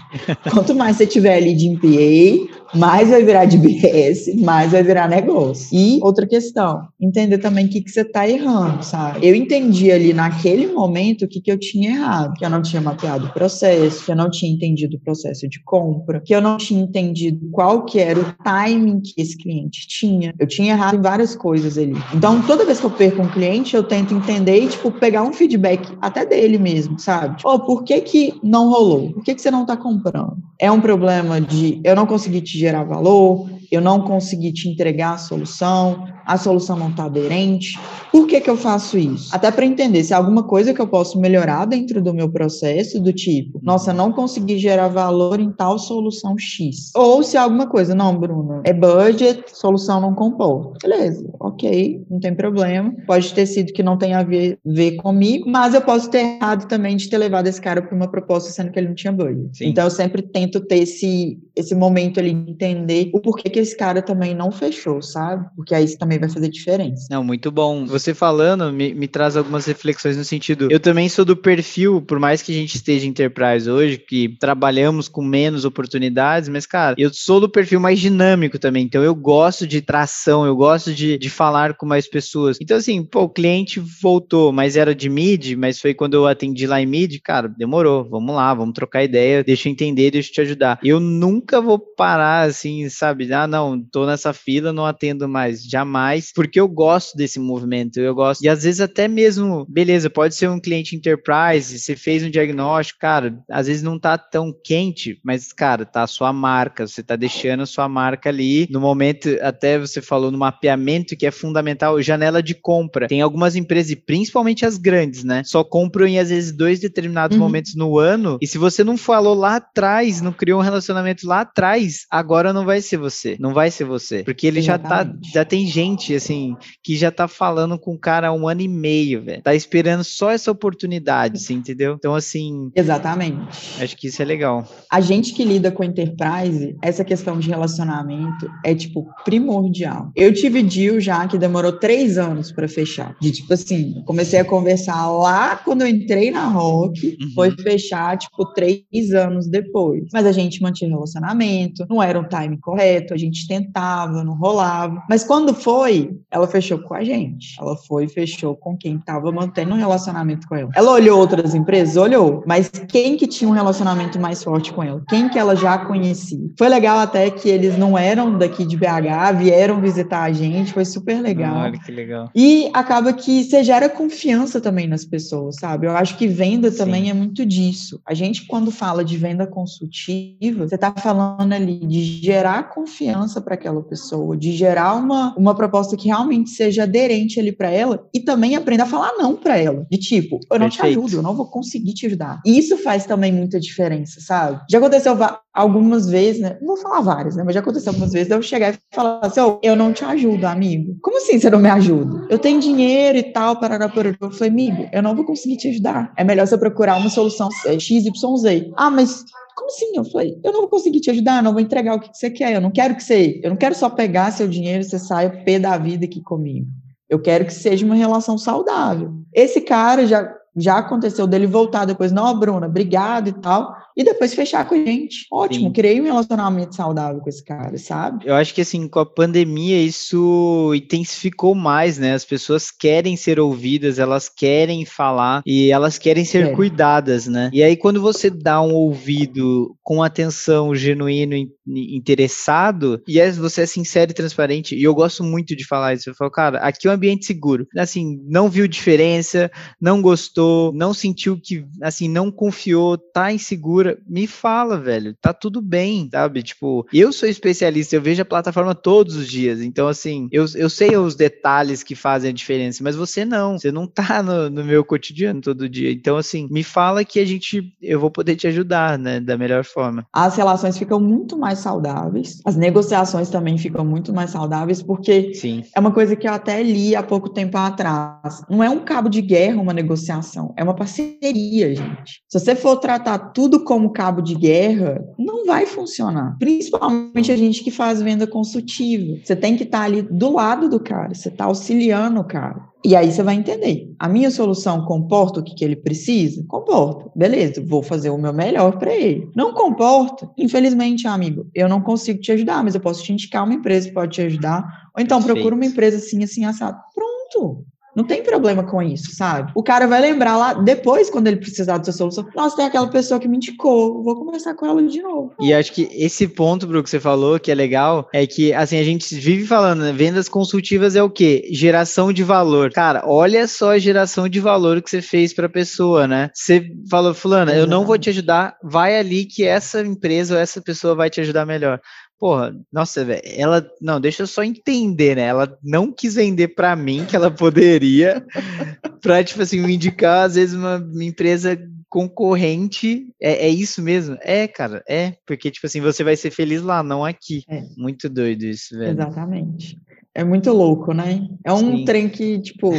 Quanto mais você tiver ali de MPA, mais vai virar de BS, mais vai virar negócio. E outra questão, entender também o que, que você está errando, sabe? Eu entendi ali naquele momento o que, que eu tinha errado, que eu não tinha mapeado o processo, que eu não tinha entendido o processo de compra, que eu não tinha entendido qual que era o timing que esse cliente tinha. Eu tinha errado em várias coisas ali. Então, toda vez que eu perco um cliente, eu tento entender e, tipo, pegar um feedback até dele mesmo, sabe? Oh, por que que não rolou? Por que que você não está comprando? É um problema de eu não consegui te gerar valor, eu não consegui te entregar a solução, a solução não está aderente. Por que, que eu faço isso? Até para entender se há alguma coisa que eu posso melhorar dentro do meu processo, do tipo, nossa, não consegui gerar valor em tal solução X. Ou se há alguma coisa, não, Bruno, é budget, solução não compor. Beleza, ok, não tem problema. Pode ter sido que não tenha a ver, ver comigo, mas eu posso ter errado também de ter levado esse cara para uma proposta sendo que ele não tinha budget. Sim. Então eu sempre tento ter esse, esse momento ali de entender o porquê que esse cara também não fechou, sabe? Porque aí isso também vai fazer diferença. Não, muito bom. Você falando me, me traz algumas reflexões no sentido. Eu também sou do perfil, por mais que a gente esteja enterprise hoje, que trabalhamos com menos oportunidades, mas, cara, eu sou do perfil mais dinâmico também. Então eu gosto de tração, eu gosto de, de falar com mais pessoas. Então, assim, pô, o cliente voltou, mas era de mid, mas foi quando eu atendi lá em mid, cara, demorou. Vamos lá, vamos trocar ideia, deixa eu entender, deixa eu te ajudar. Eu nunca vou parar assim, sabe? Ah, não, tô nessa fila, não atendo mais. Jamais, porque eu gosto desse movimento, eu gosto. E às vezes até mesmo, beleza, pode ser um cliente enterprise, você fez um diagnóstico, cara, às vezes não tá tão quente, mas, cara, tá a sua marca, você tá deixando a sua marca ali. No momento, até você falou no mapeamento, que é fundamental, janela de compra. Tem algumas empresas, principalmente as grandes, né? Só compram em às vezes dois determinados uhum. momentos no ano. E se você não falou lá atrás, não criou um relacionamento lá atrás, agora não vai ser você. Não vai ser você. Porque ele já tá. Já tem gente, assim, que já tá falando com o cara há um ano e meio, velho. Tá esperando só essa oportunidade, assim, entendeu? Então, assim. Exatamente. Acho que isso é legal. A gente que lida com enterprise, essa questão de relacionamento é, tipo, primordial. Eu tive deal já que demorou três anos para fechar. De tipo assim, comecei a conversar lá quando eu entrei na Rock, uhum. foi fechar, tipo, três anos depois. Mas a gente mantinha relacionamento, não era um time correto, a gente tentava, não rolava. Mas quando foi, ela fechou com a gente. Ela foi e fechou com quem estava mantendo um relacionamento com ela. Ela olhou outras empresas? Olhou. Mas quem que tinha um relacionamento mais forte com ela? Quem que ela já conhecia? Foi legal até que eles não eram daqui de BH, vieram visitar a gente, foi super legal. Olha que legal. E acaba que você gera confiança também nas pessoas, sabe? Eu acho que venda também Sim. é muito disso. A gente, quando fala de venda consultiva, você está falando ali de gerar confiança para aquela pessoa, de gerar uma, uma proposta que realmente seja aderente ali para ela e também aprender a falar não para ela. De tipo, eu não Perfeito. te ajudo, eu não vou conseguir te ajudar. E isso faz também muita diferença, sabe? Já aconteceu algumas vezes, né? Não vou falar várias, né? Mas já aconteceu algumas vezes eu chegar e falar assim: oh, eu não te ajudo, amigo. Como assim você não me ajuda? Eu tenho dinheiro e tal, para Eu falei, amigo, eu não vou conseguir te ajudar. É melhor você procurar uma solução XYZ. Ah, mas como assim? Eu falei, eu não vou conseguir te ajudar, não vou entregar o que você quer. Eu não quero que você, eu não quero só pegar seu dinheiro e você saia pé da vida aqui comigo. Eu quero que seja uma relação saudável. Esse cara já já aconteceu dele voltar depois, não, Bruna, obrigado e tal e depois fechar com a gente. Ótimo, Sim. criei um relacionamento saudável com esse cara, sabe? Eu acho que assim, com a pandemia isso intensificou mais, né? As pessoas querem ser ouvidas, elas querem falar e elas querem ser é. cuidadas, né? E aí quando você dá um ouvido com atenção genuíno, interessado, e você é sincero e transparente, e eu gosto muito de falar isso, eu falo, cara, aqui é um ambiente seguro. Assim, não viu diferença, não gostou, não sentiu que, assim, não confiou, tá inseguro me fala, velho. Tá tudo bem, sabe? Tipo, eu sou especialista, eu vejo a plataforma todos os dias. Então, assim, eu, eu sei os detalhes que fazem a diferença, mas você não. Você não tá no, no meu cotidiano todo dia. Então, assim, me fala que a gente, eu vou poder te ajudar, né? Da melhor forma. As relações ficam muito mais saudáveis. As negociações também ficam muito mais saudáveis, porque Sim. é uma coisa que eu até li há pouco tempo atrás. Não é um cabo de guerra uma negociação, é uma parceria, gente. Se você for tratar tudo como cabo de guerra, não vai funcionar. Principalmente a gente que faz venda consultiva. Você tem que estar tá ali do lado do cara, você está auxiliando o cara. E aí você vai entender. A minha solução comporta o que, que ele precisa? Comporta. Beleza, vou fazer o meu melhor para ele. Não comporta? Infelizmente, amigo, eu não consigo te ajudar, mas eu posso te indicar uma empresa que pode te ajudar. Ou então Perfeito. procura uma empresa assim, assim, assado. Pronto. Não tem problema com isso, sabe? O cara vai lembrar lá depois, quando ele precisar da sua solução. Nossa, tem aquela pessoa que me indicou, vou conversar com ela de novo. E acho que esse ponto, Bruno, que você falou, que é legal, é que, assim, a gente vive falando, né? Vendas consultivas é o quê? Geração de valor. Cara, olha só a geração de valor que você fez para a pessoa, né? Você falou, Fulana, eu não vou te ajudar, vai ali que essa empresa ou essa pessoa vai te ajudar melhor porra, nossa, velho, ela, não, deixa eu só entender, né? Ela não quis vender para mim que ela poderia, [laughs] pra, tipo assim, me indicar, às vezes, uma, uma empresa concorrente, é, é, isso mesmo? É, cara, é, porque, tipo assim, você vai ser feliz lá, não aqui. É. Muito doido isso, velho. Exatamente. É muito louco, né? É um Sim. trem que, tipo,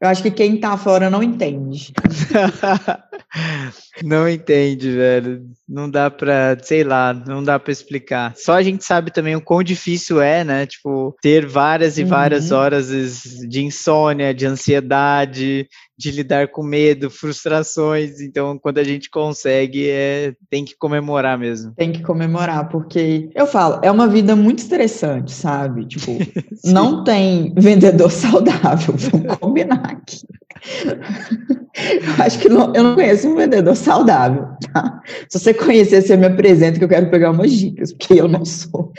eu acho que quem tá fora não entende. [laughs] não entende, velho. Não dá pra, sei lá, não dá pra explicar. Só a gente sabe também o quão difícil é, né? Tipo, ter várias e várias uhum. horas de insônia, de ansiedade, de lidar com medo, frustrações. Então, quando a gente consegue, é, tem que comemorar mesmo. Tem que comemorar, porque eu falo, é uma vida muito estressante, sabe? Tipo, [laughs] não tem vendedor [laughs] saudável, vamos combinar aqui. eu acho que não, eu não conheço um vendedor saudável, tá? Se você conhecer, você me apresenta que eu quero pegar umas dicas, porque eu não sou.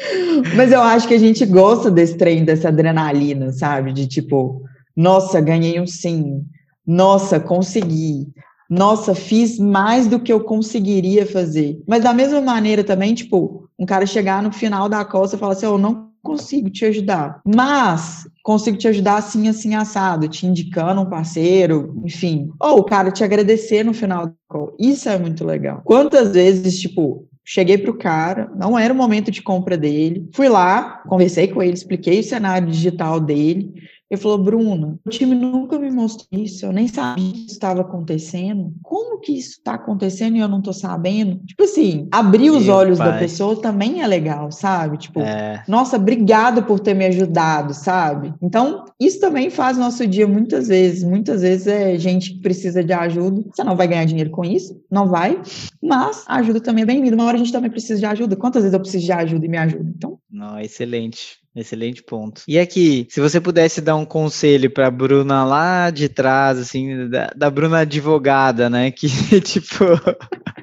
Mas eu acho que a gente gosta desse trem, dessa adrenalina, sabe? De tipo, nossa, ganhei um sim. Nossa, consegui. Nossa, fiz mais do que eu conseguiria fazer. Mas da mesma maneira também, tipo, um cara chegar no final da costa e falar assim, eu oh, não consigo te ajudar. Mas consigo te ajudar assim, assim, assado, te indicando um parceiro, enfim. Ou o cara te agradecer no final do call. Isso é muito legal. Quantas vezes, tipo, cheguei pro cara, não era o momento de compra dele, fui lá, conversei com ele, expliquei o cenário digital dele, ele falou, Bruna, o time nunca me mostrou isso, eu nem sabia que isso estava acontecendo. Como que isso está acontecendo e eu não estou sabendo? Tipo assim, abrir os Meu olhos pai. da pessoa também é legal, sabe? Tipo, é. nossa, obrigado por ter me ajudado, sabe? Então, isso também faz nosso dia muitas vezes. Muitas vezes é gente que precisa de ajuda. Você não vai ganhar dinheiro com isso, não vai, mas a ajuda também é bem-vinda. Uma hora a gente também precisa de ajuda. Quantas vezes eu preciso de ajuda e me ajuda? Então. Não, excelente. Excelente ponto. E aqui, se você pudesse dar um conselho para Bruna lá de trás, assim, da, da Bruna advogada, né, [laughs] que tipo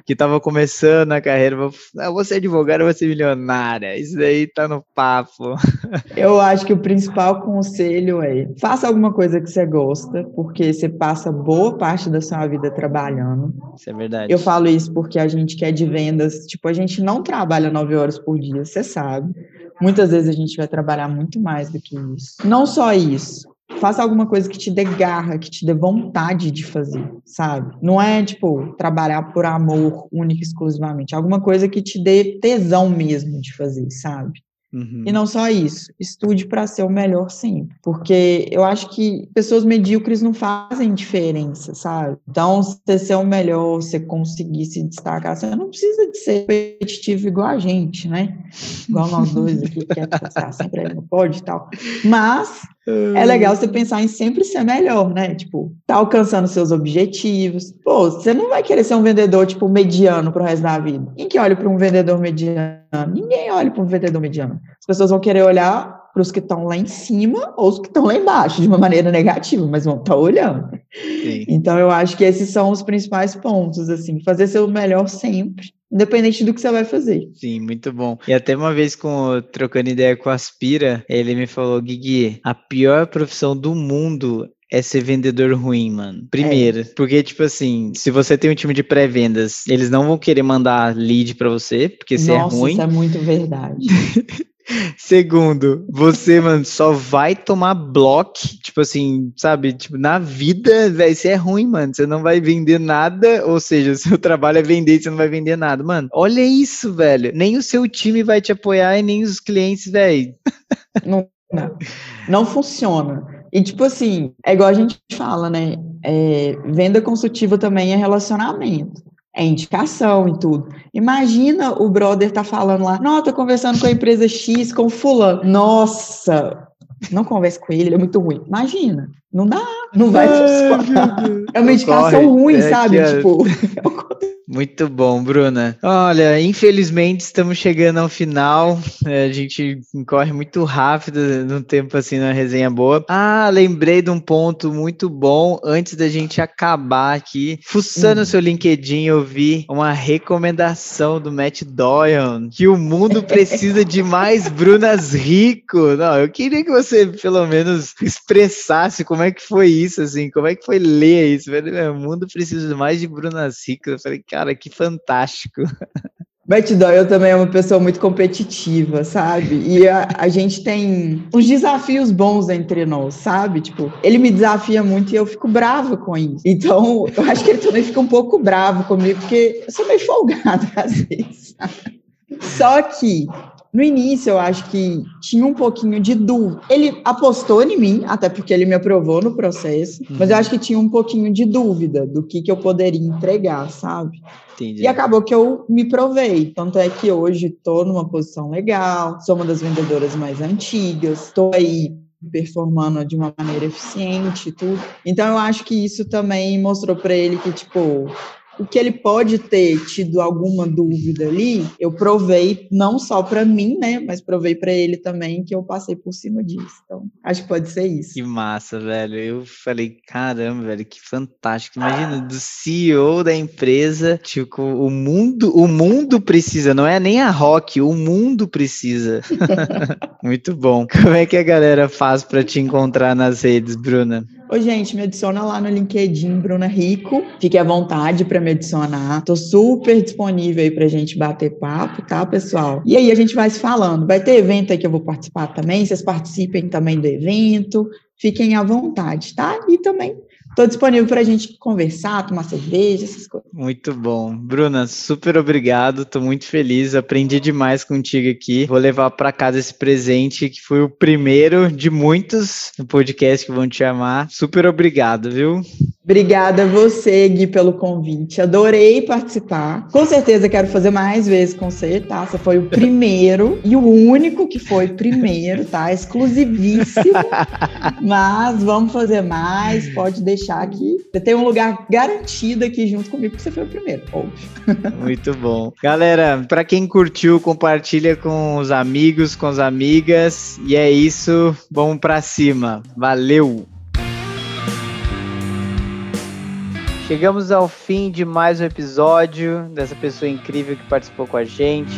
que estava começando a carreira, ah, você é advogada, você é milionária. Isso daí tá no papo. [laughs] Eu acho que o principal conselho é: faça alguma coisa que você gosta, porque você passa boa parte da sua vida trabalhando. Isso é verdade. Eu falo isso porque a gente quer de vendas, tipo, a gente não trabalha nove horas por dia, você sabe. Muitas vezes a gente vai trabalhar muito mais do que isso. Não só isso, faça alguma coisa que te dê garra, que te dê vontade de fazer, sabe? Não é, tipo, trabalhar por amor único e exclusivamente. Alguma coisa que te dê tesão mesmo de fazer, sabe? Uhum. E não só isso, estude para ser o melhor sempre. Porque eu acho que pessoas medíocres não fazem diferença, sabe? Então, você ser o melhor, você conseguir se destacar, você não precisa de ser competitivo igual a gente, né? Igual nós dois aqui, que é passar sempre não pode e tal. Mas é legal você pensar em sempre ser melhor, né? Tipo, tá alcançando seus objetivos. Pô, você não vai querer ser um vendedor, tipo, mediano pro resto da vida. Quem que olha para um vendedor mediano? Ninguém olha para um vendedor mediano. As pessoas vão querer olhar para os que estão lá em cima ou os que estão lá embaixo, de uma maneira negativa, mas vão estar tá olhando. Sim. Então, eu acho que esses são os principais pontos, assim, fazer seu melhor sempre independente do que você vai fazer. Sim, muito bom. E até uma vez com trocando ideia com a Aspira, ele me falou, Guigui, a pior profissão do mundo é ser vendedor ruim, mano. Primeiro, é. porque, tipo assim, se você tem um time de pré-vendas, eles não vão querer mandar lead para você, porque você é ruim. Isso é muito verdade. [laughs] Segundo, você, mano, só vai tomar bloco, tipo assim, sabe? Tipo, na vida, velho, você é ruim, mano. Você não vai vender nada, ou seja, [laughs] seu trabalho é vender, você não vai vender nada. Mano, olha isso, velho. Nem o seu time vai te apoiar e nem os clientes, velho. [laughs] Não, não, não funciona. E, tipo assim, é igual a gente fala, né? É, venda consultiva também é relacionamento é indicação e tudo. Imagina o brother tá falando lá, não, tô conversando com a empresa X, com fulano. Nossa, não converse com ele, ele é muito ruim. Imagina, não dá, não vai funcionar. É uma indicação ruim, é sabe? Tipo, [laughs] Muito bom, Bruna. Olha, infelizmente estamos chegando ao final. É, a gente corre muito rápido num tempo assim na resenha boa. Ah, lembrei de um ponto muito bom antes da gente acabar aqui. Fuçando o seu LinkedIn, eu vi uma recomendação do Matt Doyle que o mundo [laughs] precisa de mais Brunas Rico. Não, eu queria que você pelo menos expressasse como é que foi isso, assim, como é que foi ler isso. O mundo precisa mais de Brunas Rico. Eu falei, Cara, que fantástico. [laughs] Matt Doyle também é uma pessoa muito competitiva, sabe? E a, a, gente tem uns desafios bons entre nós, sabe? Tipo, ele me desafia muito e eu fico brava com isso. Então, eu acho que ele também fica um pouco bravo comigo, porque eu sou meio folgada [laughs] às vezes. Só que no início, eu acho que tinha um pouquinho de dúvida. Ele apostou em mim, até porque ele me aprovou no processo, uhum. mas eu acho que tinha um pouquinho de dúvida do que, que eu poderia entregar, sabe? Entendi. E acabou que eu me provei. Tanto é que hoje estou numa posição legal, sou uma das vendedoras mais antigas, estou aí performando de uma maneira eficiente e tudo. Então eu acho que isso também mostrou para ele que, tipo, o que ele pode ter tido alguma dúvida ali, eu provei não só para mim, né, mas provei para ele também que eu passei por cima disso. Então, acho que pode ser isso. Que massa, velho. Eu falei, caramba, velho, que fantástico. Imagina do CEO da empresa, tipo, o mundo, o mundo precisa, não é nem a rock, o mundo precisa. [laughs] Muito bom. Como é que a galera faz para te encontrar nas redes, Bruna? Oi, gente, me adiciona lá no LinkedIn, Bruna Rico. Fique à vontade para me adicionar. Tô super disponível aí pra gente bater papo, tá, pessoal? E aí a gente vai se falando. Vai ter evento aí que eu vou participar também. Vocês participem também do evento. Fiquem à vontade, tá? E também Estou disponível para a gente conversar, tomar cerveja, essas coisas. Muito bom. Bruna, super obrigado. Estou muito feliz. Aprendi demais contigo aqui. Vou levar para casa esse presente, que foi o primeiro de muitos no podcast que vão te chamar. Super obrigado, viu? Obrigada a você, Gui, pelo convite. Adorei participar. Com certeza quero fazer mais vezes com você, tá? Você foi o [laughs] primeiro e o único que foi primeiro, tá? Exclusivíssimo. [laughs] Mas vamos fazer mais. Pode deixar aqui. Você tem um lugar garantido aqui junto comigo, porque você foi o primeiro, óbvio. [laughs] Muito bom. Galera, para quem curtiu, compartilha com os amigos, com as amigas. E é isso. Vamos para cima. Valeu! Chegamos ao fim de mais um episódio dessa pessoa incrível que participou com a gente.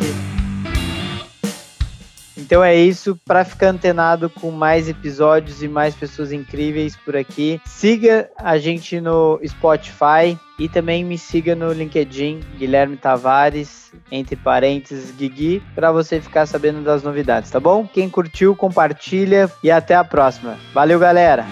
Então é isso, para ficar antenado com mais episódios e mais pessoas incríveis por aqui, siga a gente no Spotify e também me siga no LinkedIn, Guilherme Tavares, entre parênteses, Guigui, para você ficar sabendo das novidades, tá bom? Quem curtiu, compartilha e até a próxima. Valeu, galera!